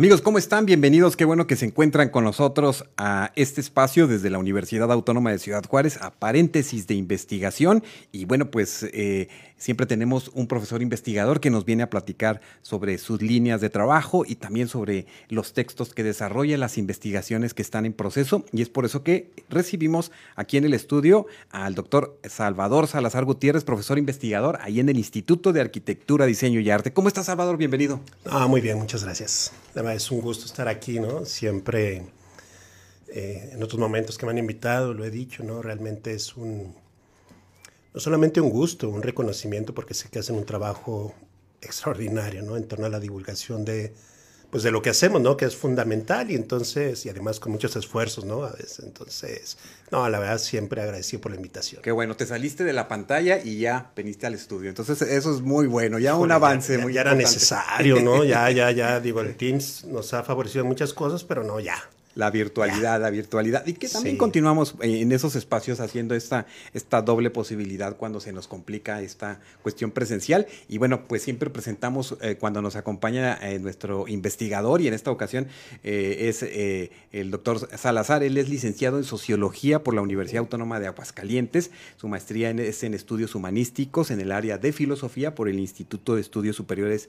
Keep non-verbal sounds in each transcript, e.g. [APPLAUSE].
Amigos, ¿cómo están? Bienvenidos. Qué bueno que se encuentran con nosotros a este espacio desde la Universidad Autónoma de Ciudad Juárez, a paréntesis de investigación. Y bueno, pues eh, siempre tenemos un profesor investigador que nos viene a platicar sobre sus líneas de trabajo y también sobre los textos que desarrolla, las investigaciones que están en proceso. Y es por eso que recibimos aquí en el estudio al doctor Salvador Salazar Gutiérrez, profesor investigador ahí en el Instituto de Arquitectura, Diseño y Arte. ¿Cómo estás, Salvador? Bienvenido. Ah, muy bien, muchas gracias es un gusto estar aquí, ¿no? Siempre, eh, en otros momentos que me han invitado, lo he dicho, ¿no? Realmente es un, no solamente un gusto, un reconocimiento, porque sé que hacen un trabajo extraordinario, ¿no? En torno a la divulgación de, pues de lo que hacemos, ¿no? Que es fundamental y entonces, y además con muchos esfuerzos, ¿no? A veces, entonces, no, la verdad siempre agradecido por la invitación. Qué bueno, te saliste de la pantalla y ya veniste al estudio, entonces eso es muy bueno, ya un avance ya, muy Ya era necesario, ¿no? [LAUGHS] Ya, ya, ya, digo, el Teams nos ha favorecido muchas cosas, pero no, ya, la virtualidad, la virtualidad. Y que también continuamos en esos espacios haciendo esta, esta doble posibilidad cuando se nos complica esta cuestión presencial. Y bueno, pues siempre presentamos eh, cuando nos acompaña eh, nuestro investigador y en esta ocasión eh, es el doctor Salazar. Él es licenciado en Sociología por la Universidad Autónoma de Aguascalientes. Su maestría es en Estudios Humanísticos en el área de Filosofía por el Instituto de Estudios Superiores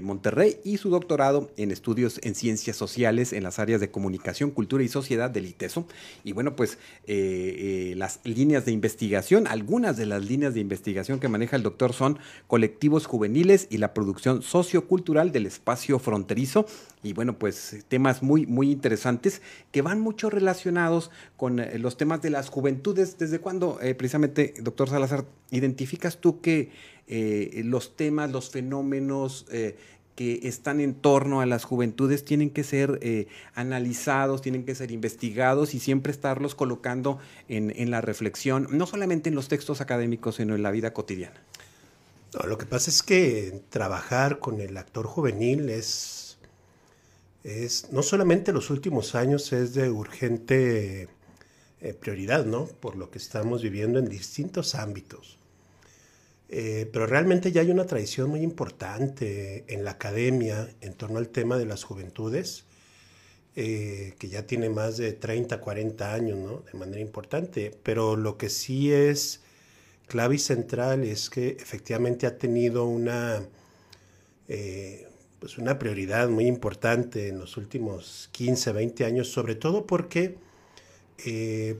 Monterrey y su doctorado en Estudios en Ciencias Sociales en las áreas de Comunicación Cultura y Sociedad del ITESO. Y bueno, pues eh, eh, las líneas de investigación, algunas de las líneas de investigación que maneja el doctor son colectivos juveniles y la producción sociocultural del espacio fronterizo. Y bueno, pues temas muy, muy interesantes que van mucho relacionados con eh, los temas de las juventudes. ¿Desde cuándo, precisamente, doctor Salazar, identificas tú que los temas, los fenómenos, que están en torno a las juventudes tienen que ser eh, analizados, tienen que ser investigados y siempre estarlos colocando en, la reflexión, no solamente en los textos académicos, sino en la vida cotidiana. lo que pasa es que trabajar con el actor juvenil es, es no solamente los últimos años es de urgente eh, prioridad, ¿no? Por lo que estamos viviendo en distintos ámbitos. Eh, pero realmente ya hay una tradición muy importante en la academia en torno al tema de las juventudes, eh, que ya tiene más de 30, 40 años. De manera importante. Pero lo que sí es clave y central es que efectivamente ha tenido una, eh, pues una prioridad muy importante en los últimos 15, 20 años, sobre todo porque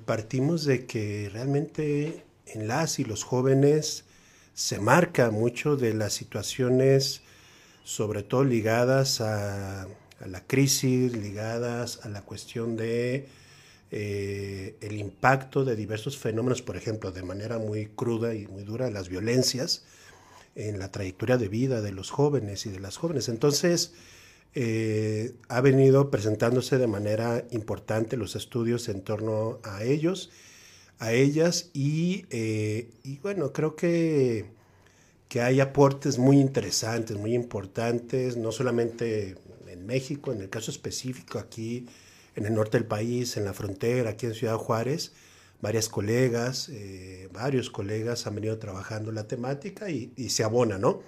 partimos de que realmente en las y los jóvenes se marca mucho de las situaciones, sobre todo ligadas a, la crisis, ligadas a la cuestión de eh, el impacto de diversos fenómenos, por ejemplo, de manera muy cruda y muy dura, las violencias en la trayectoria de vida de los jóvenes y de las jóvenes. Entonces, eh, ha venido presentándose de manera importante los estudios en torno a ellos a ellas eh, y, bueno, creo que, que hay aportes muy interesantes, muy importantes, no solamente en México, en el caso específico aquí en el norte del país, en la frontera, aquí en Ciudad Juárez, varias colegas, eh, varios colegas han venido trabajando la temática y, se abona, ¿no?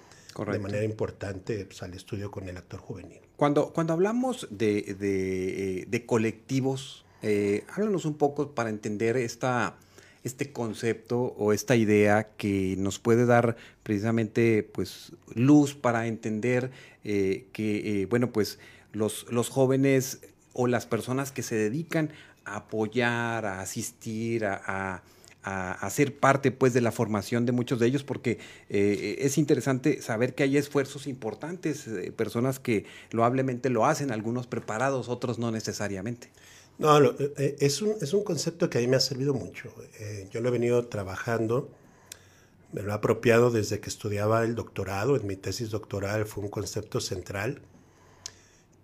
De manera importante pues, al estudio con el actor juvenil. Cuando, cuando hablamos de, de, de colectivos eh, háblanos un poco para entender esta, este concepto o esta idea que nos puede dar precisamente pues, luz para entender eh, que, eh, bueno, pues los, los jóvenes o las personas que se dedican a apoyar, a asistir, a, a, ser parte pues de la formación de muchos de ellos porque eh, es interesante saber que hay esfuerzos importantes, personas que loablemente lo hacen, algunos preparados, otros no necesariamente. No, eh, eh, es, un, es un concepto que a mí me ha servido mucho. Eh, yo lo he venido trabajando, me lo he apropiado desde que estudiaba el doctorado, en mi tesis doctoral fue un concepto central.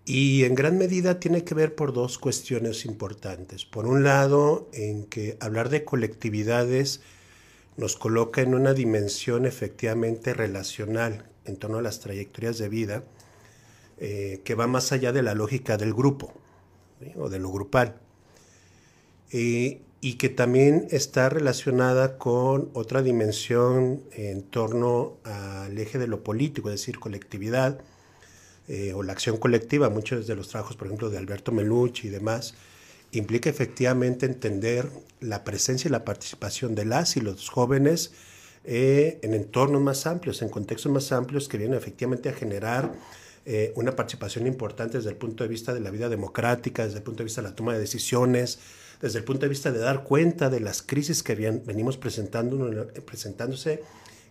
Y en gran medida tiene que ver por dos cuestiones importantes. Por un lado, en que hablar de colectividades nos coloca en una dimensión efectivamente relacional en torno a las trayectorias de vida que va más allá de la lógica del grupo o de lo grupal. Eh, y que también está relacionada con otra dimensión en torno al eje de lo político, es decir, colectividad eh, o la acción colectiva. Muchos de los trabajos, por ejemplo, de Alberto Melucci y demás, implica efectivamente entender la presencia y la participación de las y los jóvenes eh, en entornos más amplios, en contextos más amplios que vienen efectivamente a generar eh, una participación importante desde el punto de vista de la vida democrática, desde el punto de vista de la toma de decisiones, desde el punto de vista de dar cuenta de las crisis que venimos presentando, presentándose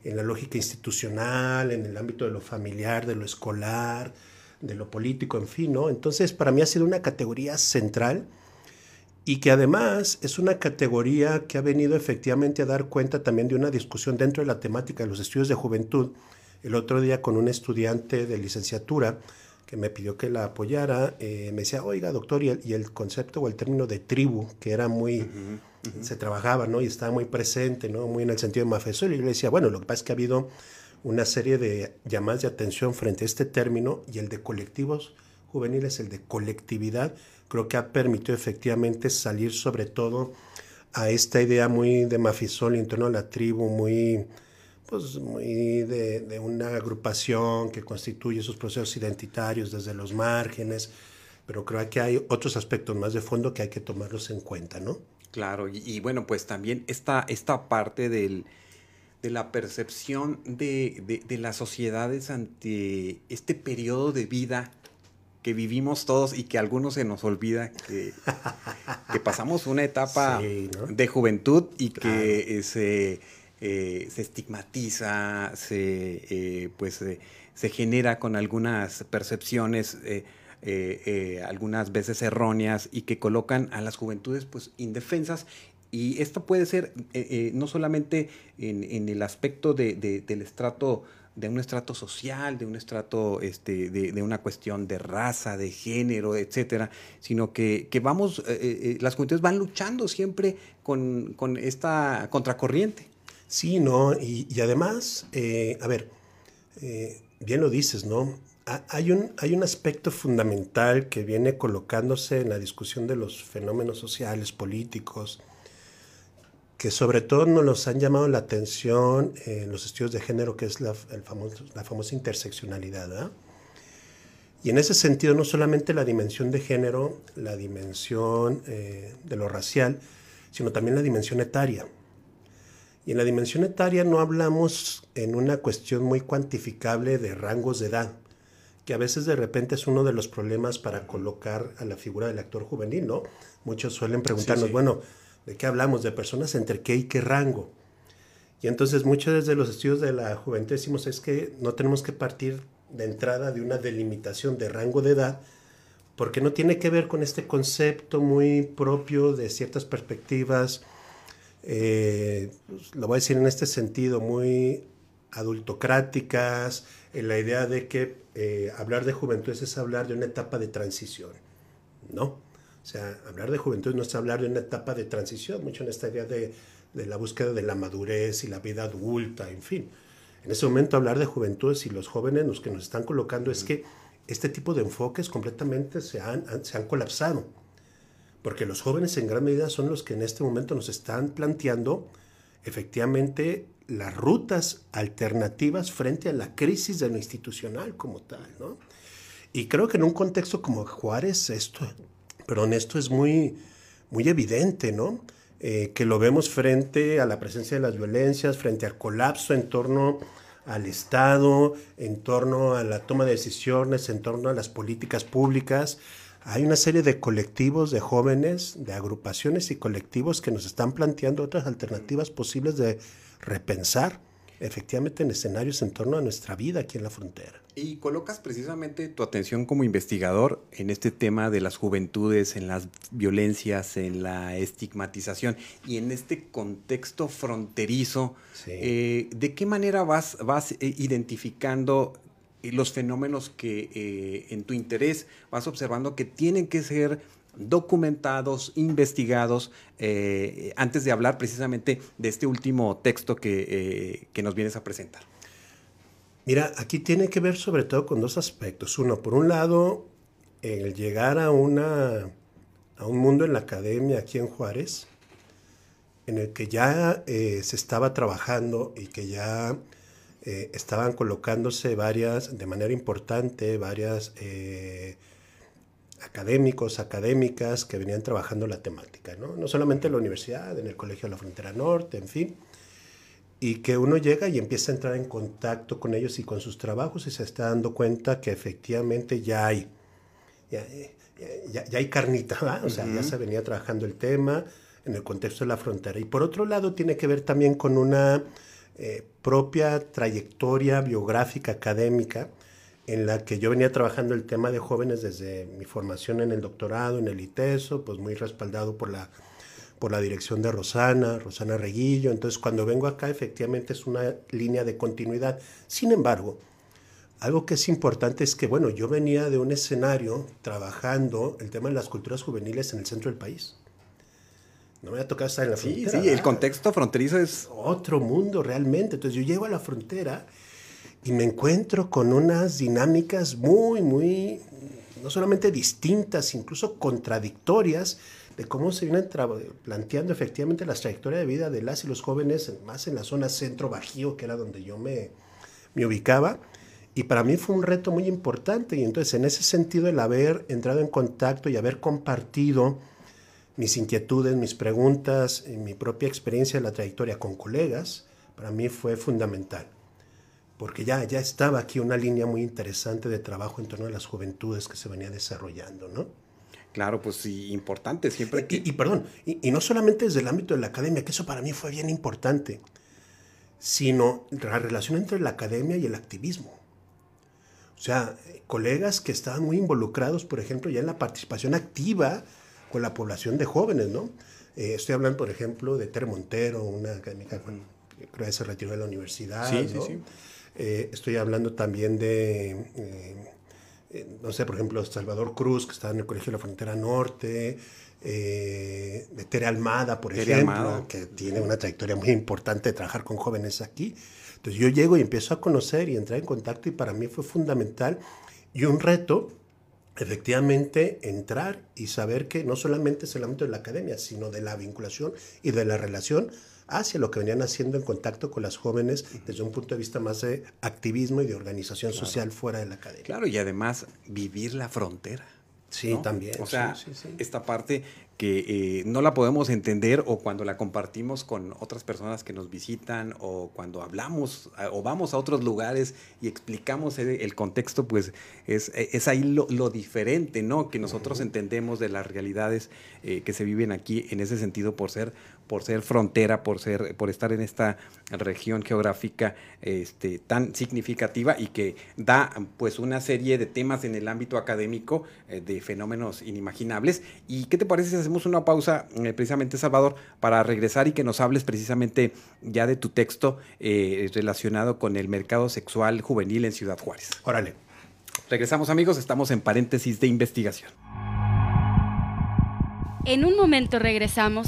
en la lógica institucional, en el ámbito de lo familiar, de lo escolar, de lo político, en fin, ¿no? Entonces, para mí ha sido una categoría central y que además es una categoría que ha venido efectivamente a dar cuenta también de una discusión dentro de la temática de los estudios de juventud. El otro día con un estudiante de licenciatura que me pidió que la apoyara, eh, me decía, oiga, doctor, y el, concepto o el término de tribu, que era muy, se trabajaba, ¿no? Y estaba muy presente, ¿no? Muy en el sentido de mafesol. Y yo le decía, bueno, lo que pasa es que ha habido una serie de llamadas de atención frente a este término y el de colectivos juveniles, el de colectividad, creo que ha permitido efectivamente salir sobre todo a esta idea muy de Mafisol en torno a la tribu, muy, pues, muy de, una agrupación que constituye esos procesos identitarios desde los márgenes, pero creo que hay otros aspectos más de fondo que hay que tomarlos en cuenta, ¿no? Claro, y, bueno, pues también esta, esta parte del, de la percepción de, de, de, las sociedades ante este periodo de vida que vivimos todos y que a algunos se nos olvida que, que pasamos una etapa [LAUGHS] de juventud y que se, eh, se estigmatiza, se, eh, pues, eh, se genera con algunas percepciones. algunas veces erróneas y que colocan a las juventudes pues indefensas y esto puede ser no solamente en, el aspecto de, del estrato de un estrato social, de un estrato, este, de, una cuestión de raza, de género, etcétera, sino que, vamos, eh, eh, las juventudes van luchando siempre con, esta contracorriente. Sí, ¿no? Y, además, a ver, bien lo dices, ¿no? Hay un, hay un aspecto fundamental que viene colocándose en la discusión de los fenómenos sociales, políticos, que sobre todo nos los han llamado la atención en los estudios de género, que es la famosa interseccionalidad. Y en ese sentido, no solamente la dimensión de género, la dimensión eh, de lo racial, sino también la dimensión etaria. Y en la dimensión etaria no hablamos en una cuestión muy cuantificable de rangos de edad, que a veces de repente es uno de los problemas para colocar a la figura del actor juvenil, ¿no? Muchos suelen preguntarnos, bueno, ¿De qué hablamos? De personas entre qué y qué rango. Y entonces muchos de los estudios de la juventud decimos es que no tenemos que partir de entrada de una delimitación de rango de edad, porque no tiene que ver con este concepto muy propio de ciertas perspectivas, eh, pues, lo voy a decir en este sentido, muy adultocráticas, en la idea de que eh, hablar de juventud es hablar de una etapa de transición, ¿no? O sea, hablar de juventud no es hablar de una etapa de transición, mucho en esta idea de, la búsqueda de la madurez y la vida adulta, en fin. En ese momento hablar de juventud y los jóvenes los que nos están colocando es que este tipo de enfoques completamente se han, se han colapsado. Porque los jóvenes en gran medida son los que en este momento nos están planteando efectivamente las rutas alternativas frente a la crisis de lo institucional como tal, ¿no? Y creo que en un contexto como Juárez esto pero en esto es muy, muy evidente, ¿no? Eh, que lo vemos frente a la presencia de las violencias, frente al colapso en torno al Estado, en torno a la toma de decisiones, en torno a las políticas públicas. Hay una serie de colectivos de jóvenes, de agrupaciones y colectivos que nos están planteando otras alternativas posibles de repensar efectivamente en escenarios en torno a nuestra vida aquí en la frontera. Y colocas precisamente tu atención como investigador en este tema de las juventudes, en las violencias, en la estigmatización y en este contexto fronterizo. Eh, ¿De qué manera vas, vas eh, identificando los fenómenos que eh, en tu interés vas observando que tienen que ser documentados, investigados, eh, antes de hablar precisamente de este último texto que, eh, que nos vienes a presentar? Mira, aquí tiene que ver sobre todo con dos aspectos. Uno, por un lado, el llegar a, una, a un mundo en la academia aquí en Juárez, en el que ya eh, se estaba trabajando y que ya eh, estaban colocándose varias, de manera importante, varias eh, académicos, académicas que venían trabajando la temática, ¿no? no solamente en la universidad, en el Colegio de la Frontera Norte, en fin, y que uno llega y empieza a entrar en contacto con ellos y con sus trabajos y se está dando cuenta que efectivamente ya hay, ya, hay carnita, o sea, ya se venía trabajando el tema en el contexto de la frontera. Y por otro lado tiene que ver también con una eh, propia trayectoria biográfica académica en la que yo venía trabajando el tema de jóvenes desde mi formación en el doctorado, en el ITESO, pues muy respaldado por la por la dirección de Rosana, Rosana Reguillo. Entonces, cuando vengo acá, efectivamente es una línea de continuidad. Sin embargo, algo que es importante es que, bueno, yo venía de un escenario trabajando el tema de las culturas juveniles en el centro del país. No me ha tocado estar en la frontera. Sí, sí, el contexto fronterizo es... Otro mundo realmente. Entonces yo llego a la frontera y me encuentro con unas dinámicas muy, muy, no solamente distintas, incluso contradictorias de cómo se vienen planteando efectivamente las trayectorias de vida de las y los jóvenes, más en la zona centro-bajío, que era donde yo me, me ubicaba. Y para mí fue un reto muy importante. Y entonces, en ese sentido, el haber entrado en contacto y haber compartido mis inquietudes, mis preguntas, y mi propia experiencia de la trayectoria con colegas, para mí fue fundamental. Porque ya, ya estaba aquí una línea muy interesante de trabajo en torno a las juventudes que se venía desarrollando, ¿no? Claro, pues sí, importante siempre. Y, perdón, y, no solamente desde el ámbito de la academia, que eso para mí fue bien importante, sino la relación entre la academia y el activismo. O sea, colegas que estaban muy involucrados, por ejemplo, ya en la participación activa con la población de jóvenes, ¿no? Eh, estoy hablando, por ejemplo, de Ter Montero, una académica que creo que se retiró de la universidad. Sí, sí, sí. Eh, estoy hablando también de eh, eh, no sé, por ejemplo, Salvador Cruz, que está en el Colegio de la Frontera Norte, eh, de Tere Almada, por ejemplo, que tiene una trayectoria muy importante de trabajar con jóvenes aquí. Entonces yo llego y empiezo a conocer y entrar en contacto y para mí fue fundamental y un reto, efectivamente, entrar y saber que no solamente es el ámbito de la academia, sino de la vinculación y de la relación hacia lo que venían haciendo en contacto con las jóvenes desde un punto de vista más de activismo y de organización social fuera de la academia. Claro, y además vivir la frontera. Sí, también. O sea, esta parte que eh, no la podemos entender o cuando la compartimos con otras personas que nos visitan o cuando hablamos o vamos a otros lugares y explicamos el, contexto, pues es, es ahí lo, diferente, ¿no? Que nosotros entendemos de las realidades eh, que se viven aquí en ese sentido por ser por ser frontera, por ser, por estar en esta región geográfica este, tan significativa y que da pues una serie de temas en el ámbito académico eh, de fenómenos inimaginables. ¿Y qué te parece si hacemos una pausa, eh, precisamente, Salvador, para regresar y que nos hables precisamente ya de tu texto eh, relacionado con el mercado sexual juvenil en Ciudad Juárez? Órale. Regresamos amigos, estamos en paréntesis de investigación. En un momento regresamos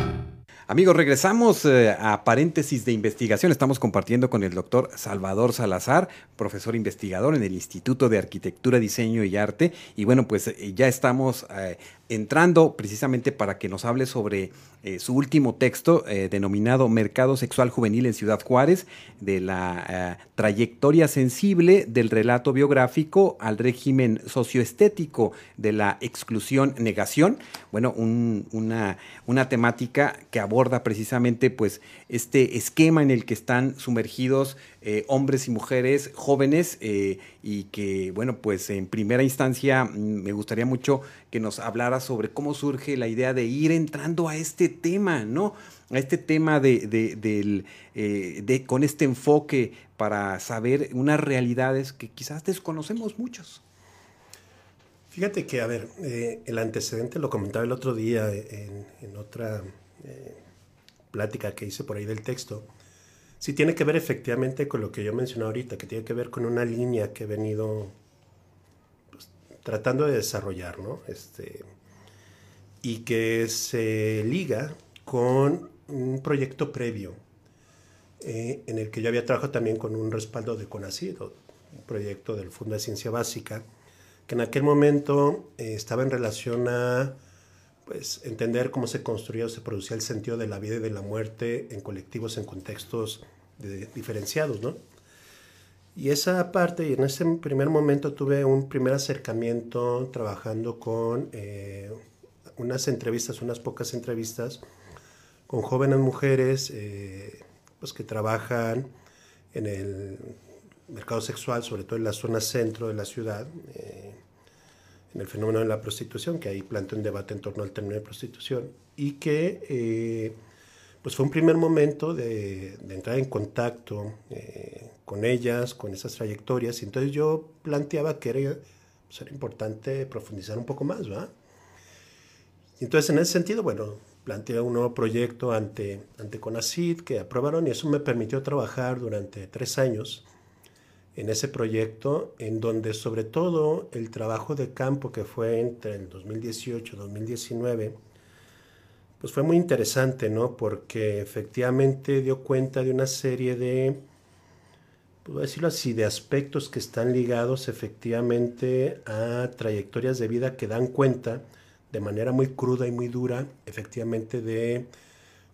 Amigos, regresamos eh, a paréntesis de investigación. Estamos compartiendo con el doctor Salvador Salazar, profesor investigador en el Instituto de Arquitectura, Diseño y Arte. Y bueno, pues eh, ya estamos eh, entrando precisamente para que nos hable sobre eh, su último texto eh, denominado Mercado Sexual Juvenil en Ciudad Juárez, de la eh, trayectoria sensible del relato biográfico al régimen socioestético de la exclusión-negación. Bueno, una, una temática que aborda precisamente pues este esquema en el que están sumergidos hombres y mujeres jóvenes y que, bueno, pues en primera instancia mm, me gustaría mucho que nos hablara sobre cómo surge la idea de ir entrando a este tema, ¿no? A este tema de, del, de con este enfoque para saber unas realidades que quizás desconocemos muchos. Fíjate que, a ver, el antecedente lo comentaba el otro día en, en otra plática que hice por ahí del texto, sí tiene que ver efectivamente con lo que yo mencioné ahorita, que tiene que ver con una línea que he venido pues, tratando de desarrollar, ¿no? Este, y que se liga con un proyecto previo eh, en el que yo había trabajado también con un respaldo de CONACID, un proyecto del Fondo de Ciencia Básica, que en aquel momento eh, estaba en relación a pues, entender cómo se construía o se producía el sentido de la vida y de la muerte en colectivos, en contextos diferenciados, ¿no? Y esa parte, y en ese primer momento tuve un primer acercamiento trabajando con eh, unas entrevistas, unas pocas entrevistas, con jóvenes mujeres eh, pues que trabajan en el mercado sexual, sobre todo en la zona centro de la ciudad. Eh, en el fenómeno de la prostitución, que ahí plantea un debate en torno al término de prostitución, y que eh, pues fue un primer momento de, entrar en contacto eh, con ellas, con esas trayectorias, y entonces yo planteaba que era, pues importante profundizar un poco más, ¿verdad? Entonces en ese sentido, bueno, planteé un nuevo proyecto ante, ante CONACID que aprobaron y eso me permitió trabajar durante tres años en ese proyecto, en donde sobre todo el trabajo de campo que fue entre el 2018 y 2019, pues fue muy interesante, ¿no? Porque efectivamente dio cuenta de una serie de, puedo decirlo así, de aspectos que están ligados efectivamente a trayectorias de vida que dan cuenta de manera muy cruda y muy dura, efectivamente, de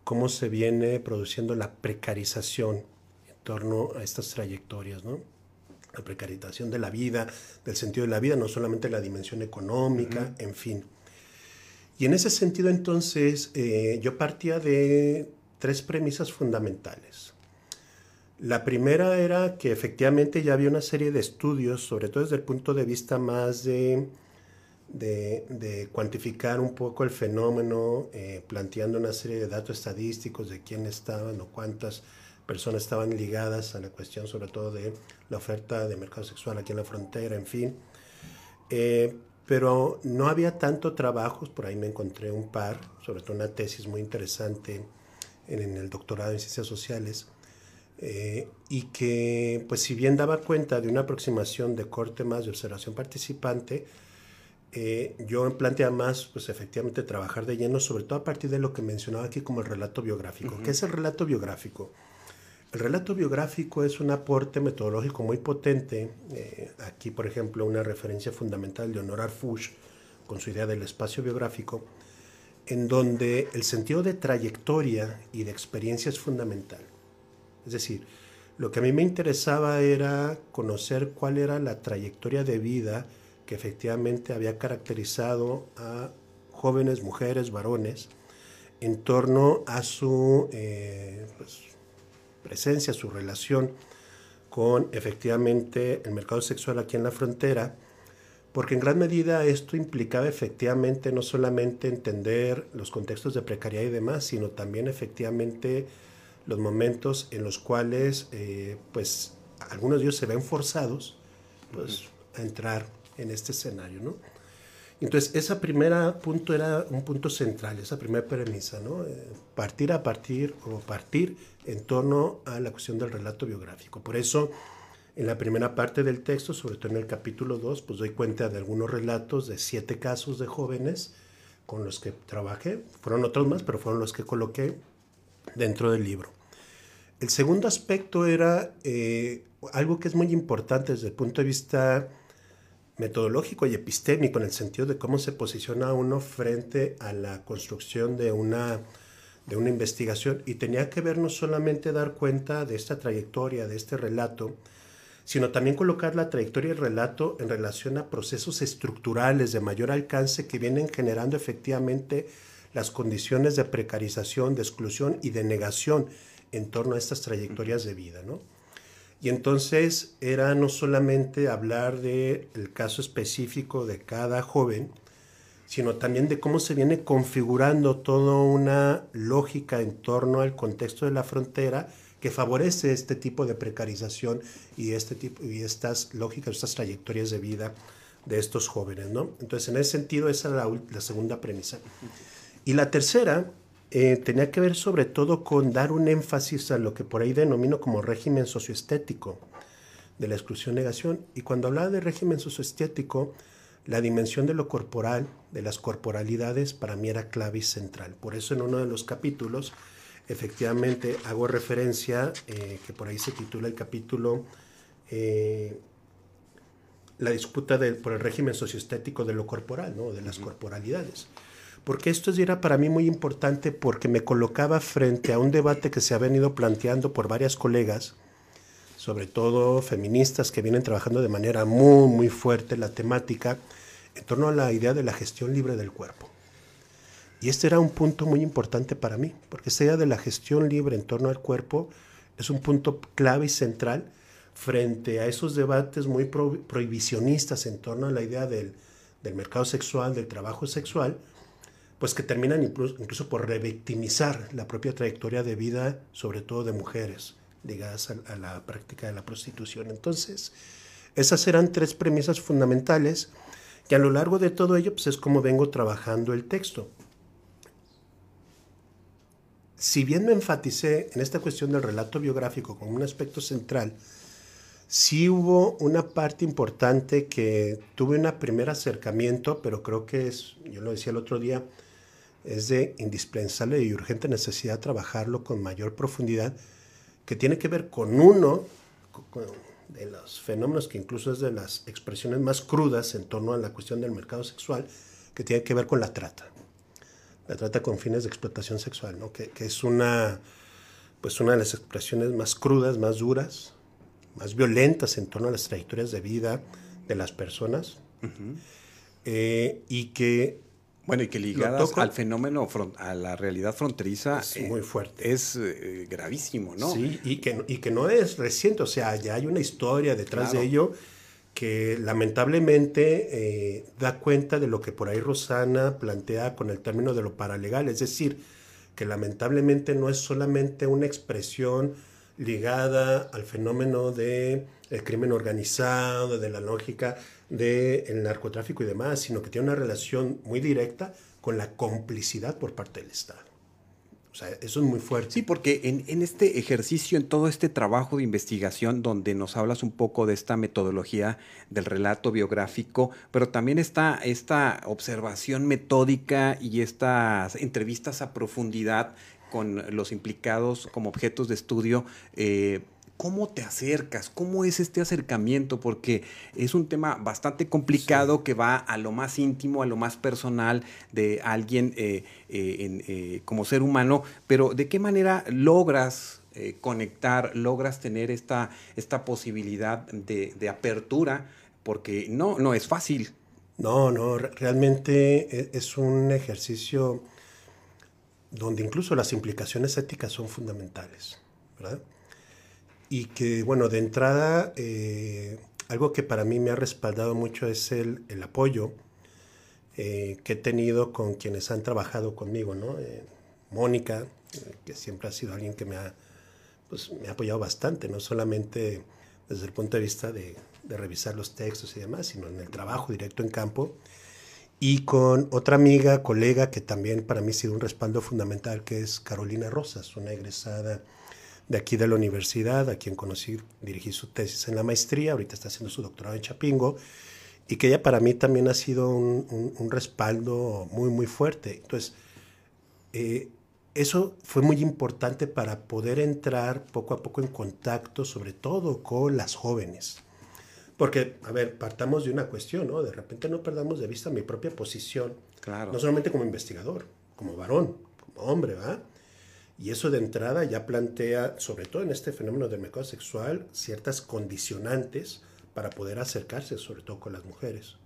cómo se viene produciendo la precarización en torno a estas trayectorias, ¿no? la precarización de la vida, del sentido de la vida, no solamente la dimensión económica, en fin. Y en ese sentido entonces eh, yo partía de tres premisas fundamentales. La primera era que efectivamente ya había una serie de estudios, sobre todo desde el punto de vista más de, de, cuantificar un poco el fenómeno, eh, planteando una serie de datos estadísticos de quién estaban o cuántas personas estaban ligadas a la cuestión sobre todo de la oferta de mercado sexual aquí en la frontera, en fin. Eh, pero no había tanto trabajos, por ahí me encontré un par, sobre todo una tesis muy interesante en, el doctorado en ciencias sociales, eh, y que pues si bien daba cuenta de una aproximación de corte más de observación participante, eh, yo planteaba más, pues efectivamente, trabajar de lleno, sobre todo a partir de lo que mencionaba aquí como el relato biográfico. ¿Qué es el relato biográfico? El relato biográfico es un aporte metodológico muy potente. Eh, aquí, por ejemplo, una referencia fundamental de Honorar Fuchs con su idea del espacio biográfico, en donde el sentido de trayectoria y de experiencia es fundamental. Es decir, lo que a mí me interesaba era conocer cuál era la trayectoria de vida que efectivamente había caracterizado a jóvenes, mujeres, varones, en torno a su eh, pues, presencia, su relación con efectivamente el mercado sexual aquí en la frontera, porque en gran medida esto implicaba efectivamente no solamente entender los contextos de precariedad y demás, sino también efectivamente los momentos en los cuales eh, pues algunos de ellos se ven forzados pues, a entrar en este escenario, ¿no? Entonces, ese primera punto era un punto central, esa primera premisa, ¿no? Eh, partir a partir o partir en torno a la cuestión del relato biográfico. Por eso, en la primera parte del texto, sobre todo en el capítulo 2, pues doy cuenta de algunos relatos de siete casos de jóvenes con los que trabajé. Fueron otros más, pero fueron los que coloqué dentro del libro. El segundo aspecto era eh, algo que es muy importante desde el punto de vista metodológico y epistémico en el sentido de cómo se posiciona uno frente a la construcción de una, de una investigación y tenía que ver no solamente dar cuenta de esta trayectoria, de este relato, sino también colocar la trayectoria y el relato en relación a procesos estructurales de mayor alcance que vienen generando efectivamente las condiciones de precarización, de exclusión y de negación en torno a estas trayectorias de vida. ¿no? Y entonces era no solamente hablar del el caso específico de cada joven, sino también de cómo se viene configurando toda una lógica en torno al contexto de la frontera que favorece este tipo de precarización y, este tipo, y estas lógicas, estas trayectorias de vida de estos jóvenes. ¿no? Entonces, en ese sentido, esa la, la segunda premisa. Y la tercera eh, tenía que ver sobre todo con dar un énfasis a lo que por ahí denomino como régimen socioestético de la exclusión-negación. Y cuando hablaba de régimen socioestético, la dimensión de lo corporal, de las corporalidades, para mí era clave y central. Por eso en uno de los capítulos, efectivamente, hago referencia, eh, que por ahí se titula el capítulo, eh, la disputa por el régimen socioestético de lo corporal, ¿no? de las corporalidades porque esto era para mí muy importante porque me colocaba frente a un debate que se ha venido planteando por varias colegas, sobre todo feministas que vienen trabajando de manera muy, muy fuerte la temática en torno a la idea de la gestión libre del cuerpo. Y este era un punto muy importante para mí, porque esta idea de la gestión libre en torno al cuerpo es un punto clave y central frente a esos debates muy prohibicionistas en torno a la idea del, del mercado sexual, del trabajo sexual, pues que terminan incluso, por revictimizar la propia trayectoria de vida, sobre todo de mujeres ligadas a, la práctica de la prostitución. Entonces, esas eran tres premisas fundamentales que a lo largo de todo ello pues es como vengo trabajando el texto. Si bien me enfaticé en esta cuestión del relato biográfico como un aspecto central, sí hubo una parte importante que tuve un primer acercamiento, pero creo que es, yo lo decía el otro día, es de indispensable y urgente necesidad trabajarlo con mayor profundidad, que tiene que ver con uno de los fenómenos que incluso es de las expresiones más crudas en torno a la cuestión del mercado sexual, que tiene que ver con la trata. La trata con fines de explotación sexual, ¿no? que, es una, pues una de las expresiones más crudas, más duras, más violentas en torno a las trayectorias de vida de las personas. Eh, y que bueno, y que ligadas al fenómeno, a la realidad fronteriza. Es muy fuerte. Eh, es eh, gravísimo, ¿no? Sí, y que, y que no es reciente, o sea, ya hay una historia detrás de ello que lamentablemente eh, da cuenta de lo que por ahí Rosana plantea con el término de lo paralegal, es decir, que lamentablemente no es solamente una expresión ligada al fenómeno del el crimen organizado, de la lógica del narcotráfico y demás, sino que tiene una relación muy directa con la complicidad por parte del Estado. O sea, eso es muy fuerte. Sí, porque en, este ejercicio, en todo este trabajo de investigación, donde nos hablas un poco de esta metodología del relato biográfico, pero también está esta observación metódica y estas entrevistas a profundidad con los implicados como objetos de estudio, eh, ¿Cómo te acercas? ¿Cómo es este acercamiento? Porque es un tema bastante complicado que va a lo más íntimo, a lo más personal de alguien eh, eh, eh, como ser humano, pero ¿de qué manera logras conectar, logras tener esta, esta posibilidad de, apertura? Porque no, no es fácil. No, no, realmente e, es un ejercicio donde incluso las implicaciones éticas son fundamentales, ¿verdad? Y que, bueno, de entrada, eh, algo que para mí me ha respaldado mucho es el, el apoyo eh, que he tenido con quienes han trabajado conmigo, ¿no? Eh, Mónica, que siempre ha sido alguien que me ha, pues, me ha apoyado bastante, no solamente desde el punto de vista de, de revisar los textos y demás, sino en el trabajo directo en campo. Y con otra amiga, colega, que también para mí ha sido un respaldo fundamental, que es Carolina Rosas, una egresada de aquí de la universidad, a quien conocí, dirigí su tesis en la maestría, ahorita está haciendo su doctorado en Chapingo, y que ella para mí también ha sido un, respaldo muy, muy fuerte. Entonces, eh, eso fue muy importante para poder entrar poco a poco en contacto, sobre todo con las jóvenes. Porque, a ver, partamos de una cuestión, ¿no? De repente no perdamos de vista mi propia posición. Claro. No solamente como investigador, como varón, como hombre, ¿va? Y eso de entrada ya plantea, sobre todo en este fenómeno del mercado sexual, ciertas condicionantes para poder acercarse, sobre todo con las mujeres.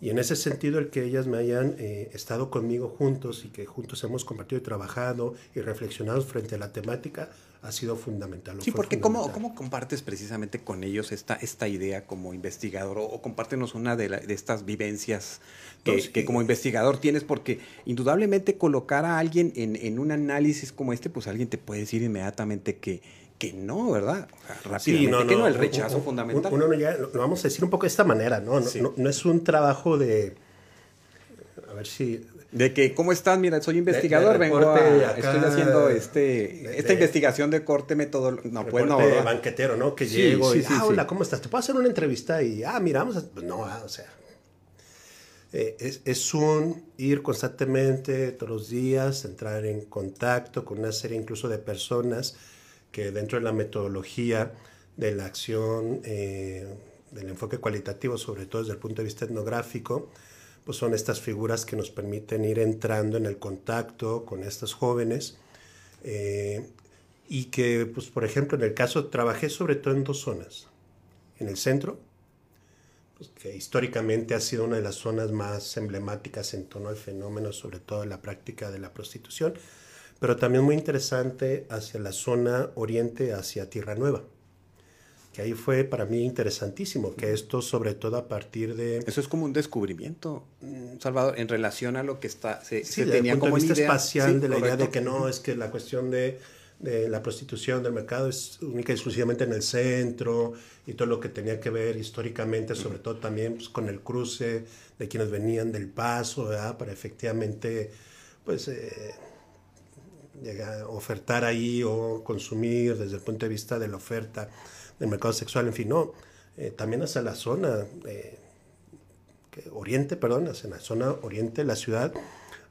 Y en ese sentido, el que ellas me hayan eh, estado conmigo juntos y que juntos hemos compartido y trabajado y reflexionado frente a la temática, ha sido fundamental. Sí, porque ¿cómo, ¿cómo, compartes precisamente con ellos esta, esta idea como investigador? O, compártenos una de, de estas vivencias que, que, como investigador tienes, porque indudablemente colocar a alguien en, en, un análisis como este, pues alguien te puede decir inmediatamente que, que no, ¿verdad? Rápidamente, sí, no, que no, el rechazo fundamental. Uno ya, lo vamos a decir un poco de esta manera, ¿no? No, no es un trabajo de... A ver si de que, ¿cómo estás? Mira, soy investigador, vengo a, estoy haciendo este, esta investigación de corte metodológico. No, pues no. banquetero, ¿no? Que llego y, ah, hola, ¿cómo estás? ¿Te puedo hacer una entrevista? Y, ah, mira, vamos a... No, ah, o sea... Eh, es, es, un ir constantemente, todos los días, entrar en contacto con una serie incluso de personas que dentro de la metodología de la acción, eh, del enfoque cualitativo, sobre todo desde el punto de vista etnográfico, pues son estas figuras que nos permiten ir entrando en el contacto con estos jóvenes eh, y que, pues por ejemplo, en el caso trabajé sobre todo en dos zonas. En el centro, pues, que históricamente ha sido una de las zonas más emblemáticas en torno al fenómeno, sobre todo en la práctica de la prostitución, pero también muy interesante hacia la zona oriente, hacia Tierra Nueva que ahí fue para mí interesantísimo, que esto sobre todo a partir de... Eso es como un descubrimiento, Salvador, en relación a lo que está, se, sí, tenía como vista espacial de la idea de que no, es que la cuestión de, de, la prostitución del mercado es única y exclusivamente en el centro y todo lo que tenía que ver históricamente, sobre todo también pues, con el cruce de quienes venían del paso, ¿verdad? Para efectivamente, pues... Eh, llegar, ofertar ahí o consumir desde el punto de vista de la oferta del mercado sexual, en fin, no, eh, también hacia la zona eh, oriente, perdón, hacia la zona oriente de la ciudad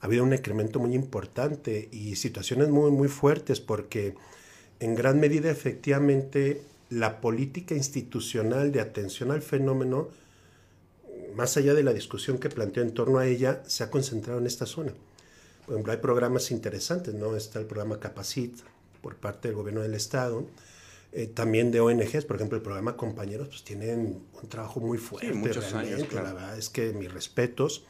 ha habido un incremento muy importante y situaciones muy, muy fuertes porque en gran medida efectivamente la política institucional de atención al fenómeno, más allá de la discusión que planteó en torno a ella, se ha concentrado en esta zona. Por ejemplo, hay programas interesantes, ¿no? Está el programa Capacit por parte del gobierno del Estado, eh, también de ONGs, por ejemplo, el programa Compañeros, pues tienen un trabajo muy fuerte. muchos años, La verdad es que mis respetos.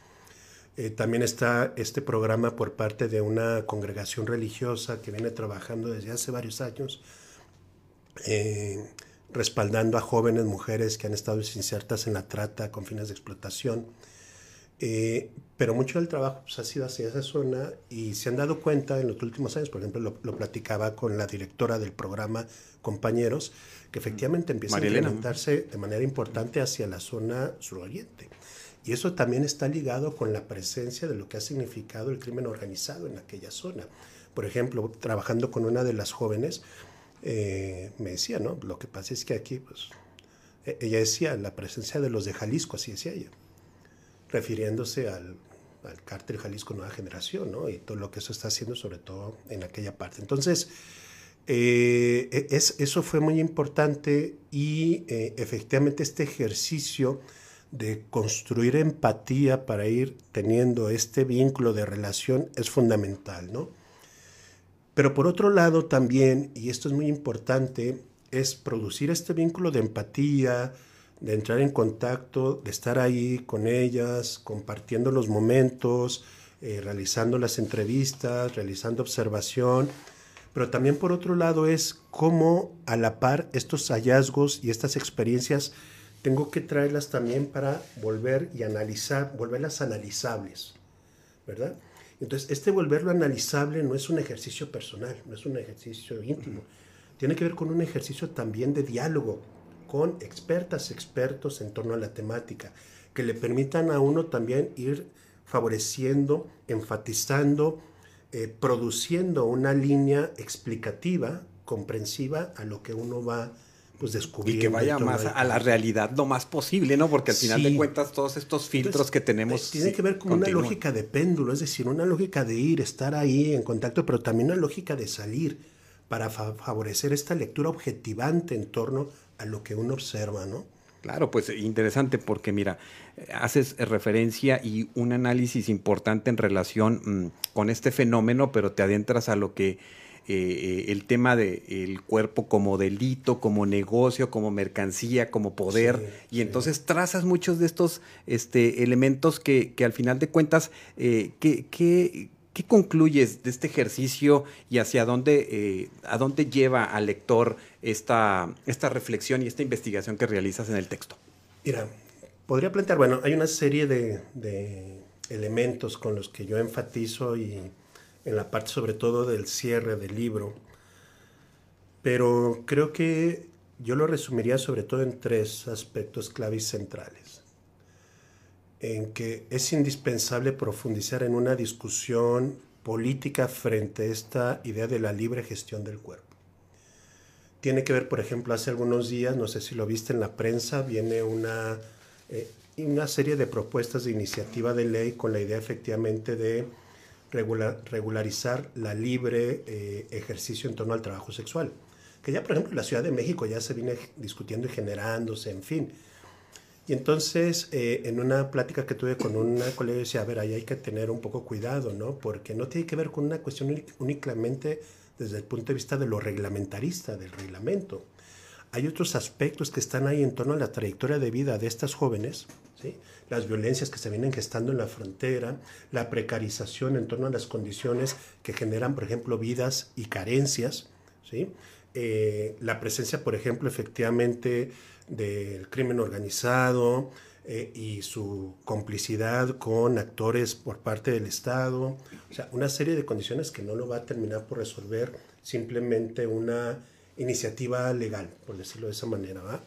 Eh, también está este programa por parte de una congregación religiosa que viene trabajando desde hace varios años, eh, respaldando a jóvenes mujeres que han estado insertas en la trata con fines de explotación. Pero mucho del trabajo pues, ha sido hacia esa zona y se han dado cuenta en los últimos años, por ejemplo, lo, lo platicaba con la directora del programa compañeros, que efectivamente empieza a implementarse de manera importante hacia la zona suroriente. Y eso también está ligado con la presencia de lo que ha significado el crimen organizado en aquella zona. Por ejemplo, trabajando con una de las jóvenes, eh, me decía, ¿no? Lo que pasa es que aquí, pues, e-, ella decía, la presencia de los de Jalisco, así decía ella, refiriéndose al, al cártel Jalisco Nueva Generación, ¿no? Y todo lo que eso está haciendo, sobre todo en aquella parte. Entonces, eh, e, es, eso fue muy importante y eh, efectivamente este ejercicio de construir empatía para ir teniendo este vínculo de relación es fundamental, ¿no? Pero por otro lado también, y esto es muy importante, es producir este vínculo de empatía, de entrar en contacto, de estar ahí con ellas, compartiendo los momentos, eh, realizando las entrevistas, realizando observación. Pero también por otro lado es cómo a la par estos hallazgos y estas experiencias tengo que traerlas también para volver y analizar, volverlas analizables, ¿verdad? Entonces, este volverlo analizable no es un ejercicio personal, no es un ejercicio íntimo, tiene que ver con un ejercicio también de diálogo con expertas, expertos en torno a la temática, que le permitan a uno también ir favoreciendo, enfatizando, eh, produciendo una línea explicativa, comprensiva a lo que uno va pues descubriendo. Y que vaya más a la realidad lo más posible, ¿no? Porque al final de cuentas todos estos filtros que tenemos... Eh, tiene que ver con una lógica de péndulo, es decir, una lógica de ir, estar ahí en contacto, pero también una lógica de salir para favorecer esta lectura objetivante en torno a lo que uno observa, ¿no? Claro, pues interesante porque mira, haces referencia y un análisis importante en relación mm, con este fenómeno, pero te adentras a lo que eh, eh, el tema del el cuerpo como delito, como negocio, como mercancía, como poder, y entonces trazas muchos de estos este, elementos que, que, al final de cuentas, eh, que, ¿qué concluyes de este ejercicio y hacia dónde, eh, a dónde lleva al lector esta, esta reflexión y esta investigación que realizas en el texto? Mira, podría plantear, bueno, hay una serie de, elementos con los que yo enfatizo y en la parte sobre todo del cierre del libro, pero creo que yo lo resumiría sobre todo en tres aspectos claves centrales en que es indispensable profundizar en una discusión política frente a esta idea de la libre gestión del cuerpo. Tiene que ver, por ejemplo, hace algunos días, no sé si lo viste en la prensa, viene una, eh, una serie de propuestas de iniciativa de ley con la idea efectivamente de regularizar la libre eh, ejercicio en torno al trabajo sexual. Que ya, por ejemplo, en la Ciudad de México ya se viene discutiendo y generándose, en fin. Y entonces, eh, en una plática que tuve con una colega, decía, a ver, ahí hay que tener un poco cuidado, ¿no? Porque no tiene que ver con una cuestión únicamente desde el punto de vista de lo reglamentarista, del reglamento. Hay otros aspectos que están ahí en torno a la trayectoria de vida de estas jóvenes, ¿sí? las violencias que se vienen gestando en la frontera, la precarización en torno a las condiciones que generan, por ejemplo, vidas y carencias, ¿sí? Eh, la presencia, por ejemplo, efectivamente del crimen organizado eh, y su complicidad con actores por parte del Estado. O sea, una serie de condiciones que no lo va a terminar por resolver simplemente una iniciativa legal, por decirlo de esa manera. ¿va?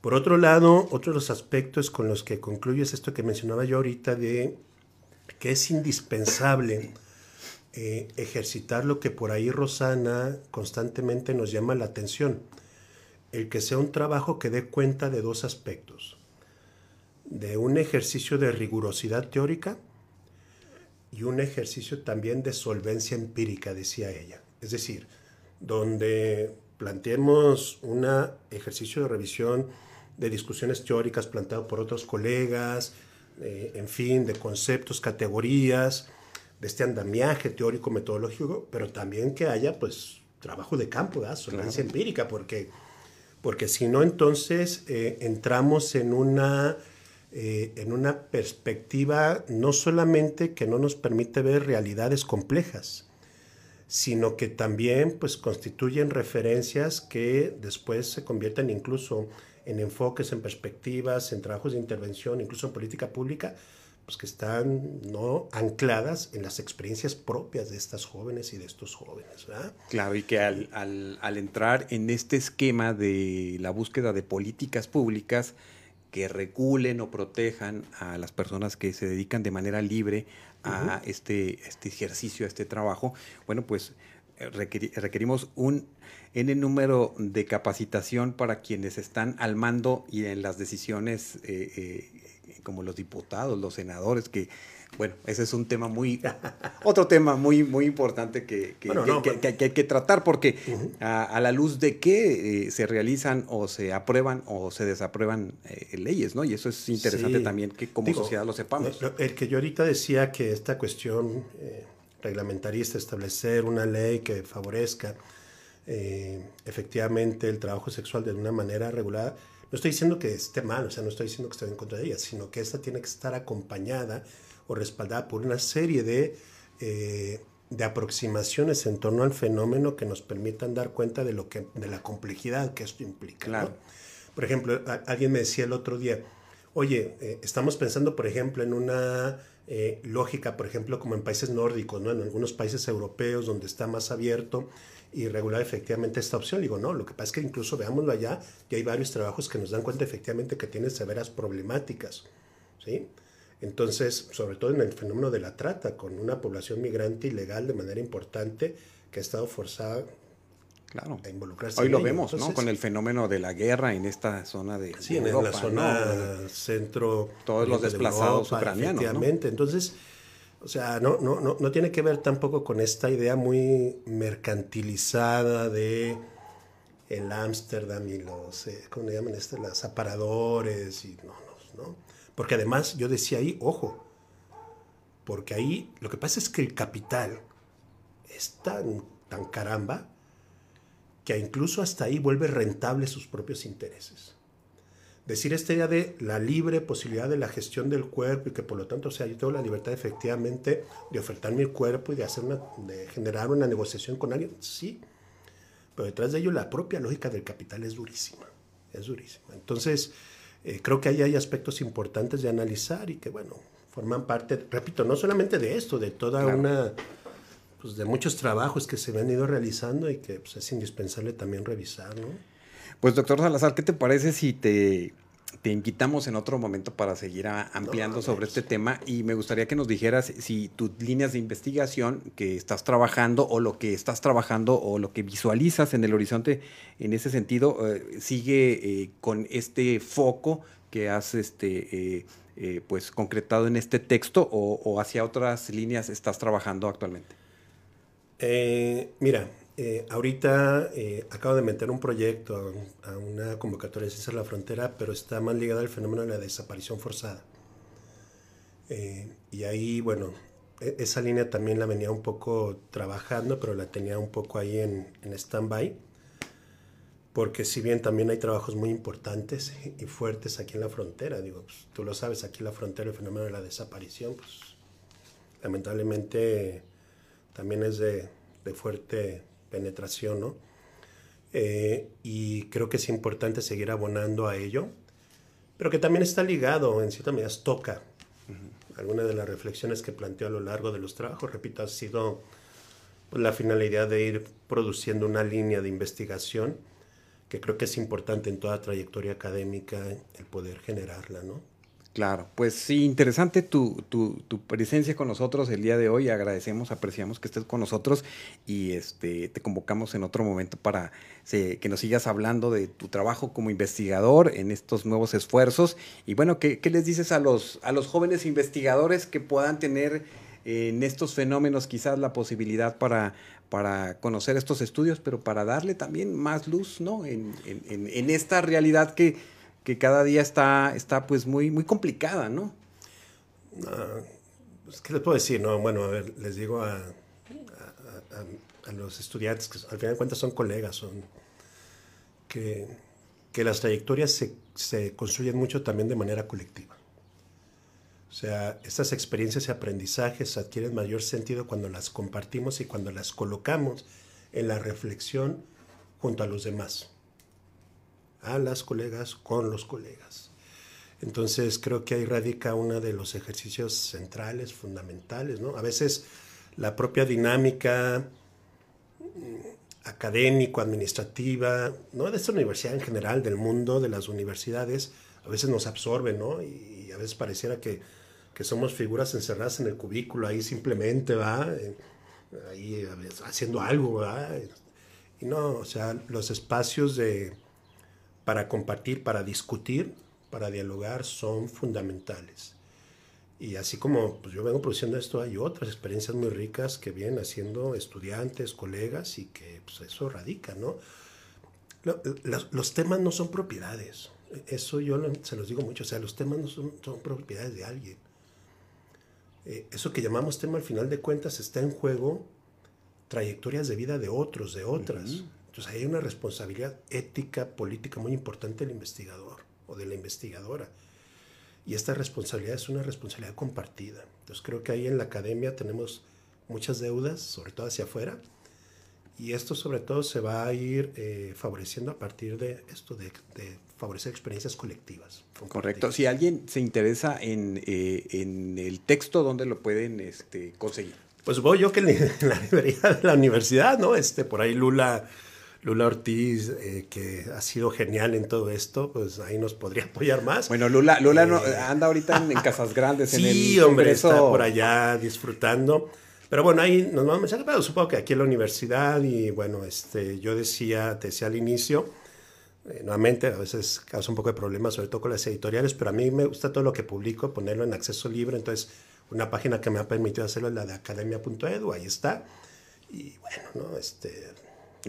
Por otro lado, otro de los aspectos con los que concluyo es esto que mencionaba yo ahorita de que es indispensable eh, ejercitar lo que por ahí Rosana constantemente nos llama la atención el que sea un trabajo que dé cuenta de dos aspectos, de un ejercicio de rigurosidad teórica y un ejercicio también de solvencia empírica, decía ella. Es decir, donde planteemos un ejercicio de revisión de discusiones teóricas planteado por otros colegas, eh, en fin, de conceptos, categorías, de este andamiaje teórico metodológico, pero también que haya pues trabajo de campo, solvencia empírica, porque porque si no, entonces eh, entramos en una, eh, en una perspectiva no solamente que no nos permite ver realidades complejas, sino que también pues, constituyen referencias que después se convierten incluso en enfoques, en perspectivas, en trabajos de intervención, incluso en política pública, pues que están no ancladas en las experiencias propias de estas jóvenes y de estos jóvenes. Claro, y que al, al, al, entrar en este esquema de la búsqueda de políticas públicas que regulen o protejan a las personas que se dedican de manera libre a este, este ejercicio, a este trabajo, bueno, pues eh, requerimos un N número de capacitación para quienes están al mando y en las decisiones eh, eh, como los diputados, los senadores, que, bueno, ese es un tema muy, [LAUGHS] otro tema muy, muy importante que, que, hay que tratar, porque a, la luz de qué eh, se realizan o se aprueban o se desaprueban eh, leyes, ¿no? Y eso es interesante también que como sociedad lo sepamos. El que yo ahorita decía que esta cuestión eh, reglamentarista, establecer una ley que favorezca efectivamente el trabajo sexual de una manera regulada, no estoy diciendo que esté mal, o sea, no estoy diciendo que esté en contra de ella, sino que esta tiene que estar acompañada o respaldada por una serie de, eh, de aproximaciones en torno al fenómeno que nos permitan dar cuenta de, lo que, de la complejidad que esto implica. Por ejemplo, alguien me decía el otro día, oye, eh, estamos pensando, por ejemplo, en una eh, lógica, por ejemplo, como en países nórdicos, ¿no? en algunos países europeos donde está más abierto y regular efectivamente esta opción. Digo, no, lo que pasa es que incluso veámoslo allá, y hay varios trabajos que nos dan cuenta efectivamente que tiene severas problemáticas, ¿sí? Entonces, sobre todo en el fenómeno de la trata, con una población migrante ilegal de manera importante que ha estado forzada claro. a involucrarse. Hoy lo vemos, ¿no? Con el fenómeno de la guerra en esta zona de, sí, en la zona centro. Todos los desplazados ucranianos. Efectivamente. Entonces, o sea, no, no, no, no tiene que ver tampoco con esta idea muy mercantilizada de el Ámsterdam y los, eh, ¿cómo le llaman? Este, los aparadores y no, no, no. Porque además yo decía ahí, ojo, porque ahí lo que pasa es que el capital es tan, tan caramba que incluso hasta ahí vuelve rentable sus propios intereses. Decir esta idea de la libre posibilidad de la gestión del cuerpo y que por lo tanto, o sea, yo tengo la libertad efectivamente de ofertar mi cuerpo y de, hacer una, de generar una negociación con alguien, sí, pero detrás de ello la propia lógica del capital es durísima, es durísima. Entonces, eh, creo que ahí hay aspectos importantes de analizar y que, bueno, forman parte, repito, no solamente de esto, de toda una, pues de muchos trabajos que se han ido realizando y que pues, es indispensable también revisar, ¿no? Pues doctor Salazar, ¿qué te parece si te, te invitamos en otro momento para seguir ampliando sobre este tema? Y me gustaría que nos dijeras si tus líneas de investigación que estás trabajando o lo que estás trabajando o lo que visualizas en el horizonte en ese sentido eh, sigue eh, con este foco que has este, eh, pues concretado en este texto o, o, hacia otras líneas estás trabajando actualmente? mira, eh, ahorita eh, acabo de meter un proyecto a, una convocatoria de Ciencias la Frontera, pero está más ligada al fenómeno de la desaparición forzada. Eh, y ahí, bueno, e, esa línea también la venía un poco trabajando, pero la tenía un poco ahí en, en stand-by. Porque si bien también hay trabajos muy importantes y fuertes aquí en la frontera, digo, pues, tú lo sabes, aquí en la frontera el fenómeno de la desaparición, pues lamentablemente también es de, de fuerte penetración, ¿no? Eh, y creo que es importante seguir abonando a ello, pero que también está ligado, en cierta medida, toca. Algunas de las reflexiones que planteo a lo largo de los trabajos, repito, ha sido pues, la finalidad de ir produciendo una línea de investigación que creo que es importante en toda trayectoria académica el poder generarla, ¿no? Claro, pues sí, interesante tu, tu, tu, presencia con nosotros el día de hoy. Agradecemos, apreciamos que estés con nosotros y este, te convocamos en otro momento para que nos sigas hablando de tu trabajo como investigador en estos nuevos esfuerzos. Y bueno, ¿qué, qué les dices a los, a los jóvenes investigadores que puedan tener en estos fenómenos quizás la posibilidad para, para conocer estos estudios, pero para darle también más luz ¿no? en, en, en esta realidad que que cada día está, está pues muy, muy complicada, ¿no? Pues, ¿Qué les puedo decir? No, bueno, a ver, les digo a, a, los estudiantes, que al final de cuentas son colegas, son que, que las trayectorias se, se, construyen mucho también de manera colectiva. O sea, estas experiencias y aprendizajes adquieren mayor sentido cuando las compartimos y cuando las colocamos en la reflexión junto a los demás a las colegas con los colegas. Entonces creo que ahí radica uno de los ejercicios centrales, fundamentales. ¿no? A veces la propia dinámica mm, académico-administrativa, ¿no? de esta universidad en general, del mundo, de las universidades, a veces nos absorbe, ¿no? Y a veces pareciera que, que somos figuras encerradas en el cubículo, ahí simplemente, ¿va? Eh, ahí haciendo algo, ¿va? Y no, o sea, los espacios de, para compartir, para discutir, para dialogar son fundamentales. Y así como pues, yo vengo produciendo esto, hay otras experiencias muy ricas que vienen haciendo estudiantes, colegas y que pues, eso radica, ¿no? Los, temas no son propiedades. Eso yo se los digo mucho. O sea, los temas no son, son propiedades de alguien. Eh, eso que llamamos tema al final de cuentas está en juego trayectorias de vida de otros, de otras. Entonces hay una responsabilidad ética, política muy importante del investigador o de la investigadora. Y esta responsabilidad es una responsabilidad compartida. Entonces creo que ahí en la academia tenemos muchas deudas, sobre todo hacia afuera, y esto sobre todo se va a ir eh, favoreciendo a partir de esto, de, favorecer experiencias colectivas. Correcto. Si alguien se interesa en, eh, en el texto, ¿dónde lo pueden este, conseguir? Pues voy yo que [LAUGHS] en la librería de la universidad, ¿no? Este, por ahí Lula Lula Ortiz, eh, que ha sido genial en todo esto, pues ahí nos podría [LAUGHS] apoyar más. Bueno, Lula, Lula eh, anda ahorita en, Casas Grandes. [LAUGHS] sí, en el hombre, está por allá disfrutando. Pero bueno, ahí nos vamos a pero supongo que aquí en la universidad y bueno, este, yo decía, te decía al inicio, eh, nuevamente a veces causa un poco de problemas, sobre todo con las editoriales, pero a mí me gusta todo lo que publico, ponerlo en acceso libre, entonces una página que me ha permitido hacerlo es la de academia.edu, ahí está. Y bueno, ¿no? Este,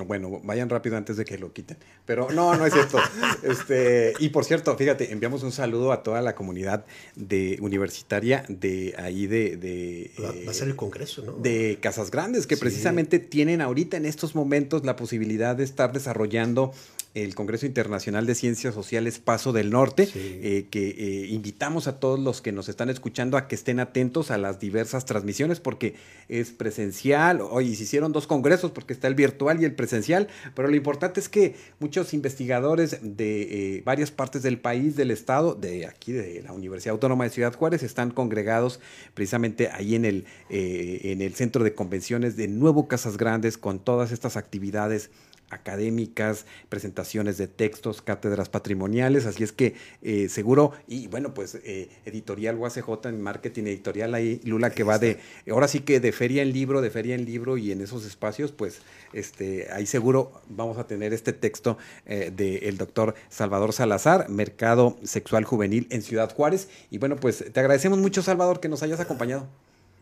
bueno, vayan rápido antes de que lo quiten. Pero no, no es cierto. [LAUGHS] este, y por cierto, fíjate, enviamos un saludo a toda la comunidad de universitaria de ahí de... de va, a ser el Congreso, ¿no? De Casas Grandes, que precisamente tienen ahorita en estos momentos la posibilidad de estar desarrollando el Congreso Internacional de Ciencias Sociales Paso del Norte, eh, que eh, invitamos a todos los que nos están escuchando a que estén atentos a las diversas transmisiones porque es presencial, hoy se hicieron dos congresos porque está el virtual y el presencial, pero lo importante es que muchos investigadores de eh, varias partes del país, del estado, de aquí de la Universidad Autónoma de Ciudad Juárez, están congregados precisamente ahí en el, en el centro de convenciones de Nuevo Casas Grandes con todas estas actividades académicas, presentaciones de textos, cátedras patrimoniales, así es que eh, seguro, y bueno, pues eh, editorial UACJ en marketing editorial ahí, Lula, que va de, ahora sí que de feria en libro, de feria en libro y en esos espacios, pues este, ahí seguro vamos a tener este texto eh, del doctor Salvador Salazar, Mercado Sexual Juvenil en Ciudad Juárez, y bueno, pues te agradecemos mucho, Salvador, que nos hayas acompañado.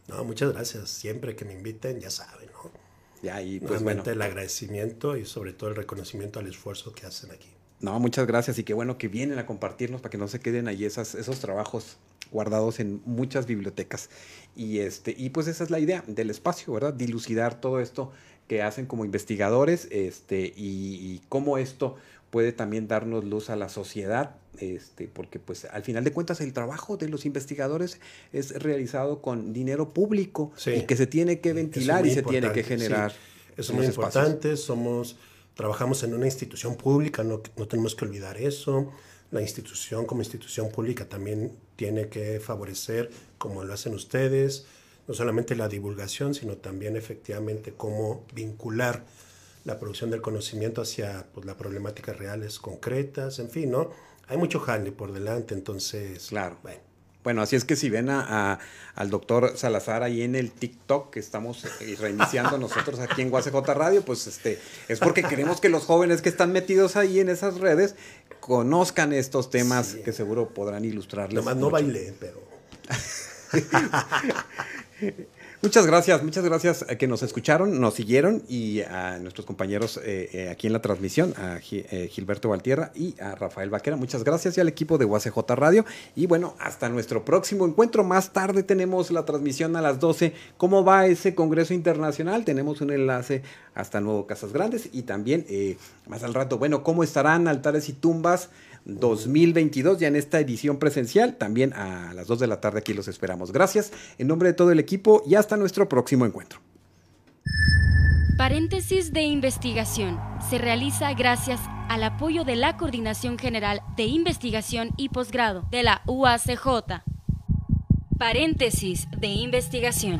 No, muchas gracias, siempre que me inviten, ya saben, ¿no? Ya, y pues bueno. el agradecimiento y sobre todo el reconocimiento al esfuerzo que hacen aquí. No, muchas gracias y qué bueno que vienen a compartirnos para que no se queden ahí esas, esos trabajos guardados en muchas bibliotecas. Y, este, y pues esa es la idea del espacio, ¿verdad? Dilucidar todo esto que hacen como investigadores este, y, cómo esto puede también darnos luz a la sociedad, este, porque pues al final de cuentas el trabajo de los investigadores es realizado con dinero público y que se tiene que ventilar y se tiene que generar. Es muy importante, somos, trabajamos en una institución pública, no, no tenemos que olvidar eso. La institución como institución pública también tiene que favorecer, como lo hacen ustedes, no solamente la divulgación, sino también efectivamente cómo vincular la producción del conocimiento hacia pues, las problemáticas reales concretas, en fin, ¿no? Hay mucho jale por delante, entonces... Claro. Bueno. así es que si ven a, al doctor Salazar ahí en el TikTok que estamos eh, reiniciando nosotros aquí en UACJ Radio, pues este es porque queremos que los jóvenes que están metidos ahí en esas redes conozcan estos temas que seguro podrán ilustrarles. Nomás no bailé, pero... [LAUGHS] Muchas gracias, muchas gracias a que nos escucharon, nos siguieron y a nuestros compañeros eh, eh, aquí en la transmisión, a eh, Gilberto Valtierra y a Rafael Vaquera. Muchas gracias y al equipo de UACJ Radio. Y bueno, hasta nuestro próximo encuentro. Más tarde tenemos la transmisión a las 12. ¿Cómo va ese Congreso Internacional? Tenemos un enlace hasta Nuevo Casas Grandes y también más al rato, bueno, ¿cómo estarán altares y tumbas? 2022, ya en esta edición presencial. También a las 2 de la tarde aquí los esperamos. Gracias en nombre de todo el equipo y hasta nuestro próximo encuentro. Paréntesis de investigación se realiza gracias al apoyo de la Coordinación General de Investigación y Posgrado de la UACJ. Paréntesis de investigación.